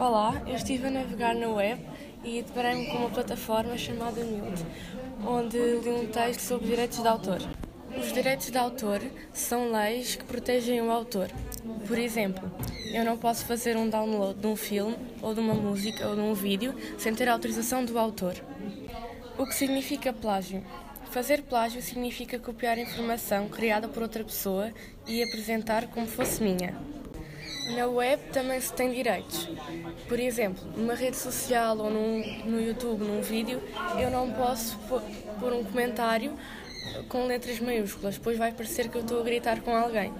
Olá, eu estive a navegar na web e deparei-me com uma plataforma chamada Mute, onde li um texto sobre direitos de autor. Os direitos de autor são leis que protegem o autor. Por exemplo, eu não posso fazer um download de um filme, ou de uma música, ou de um vídeo sem ter autorização do autor. O que significa plágio? Fazer plágio significa copiar informação criada por outra pessoa e apresentar como fosse minha. Na web também se tem direitos. Por exemplo, numa rede social ou num, no YouTube, num vídeo, eu não posso pôr um comentário com letras maiúsculas, pois vai parecer que eu estou a gritar com alguém.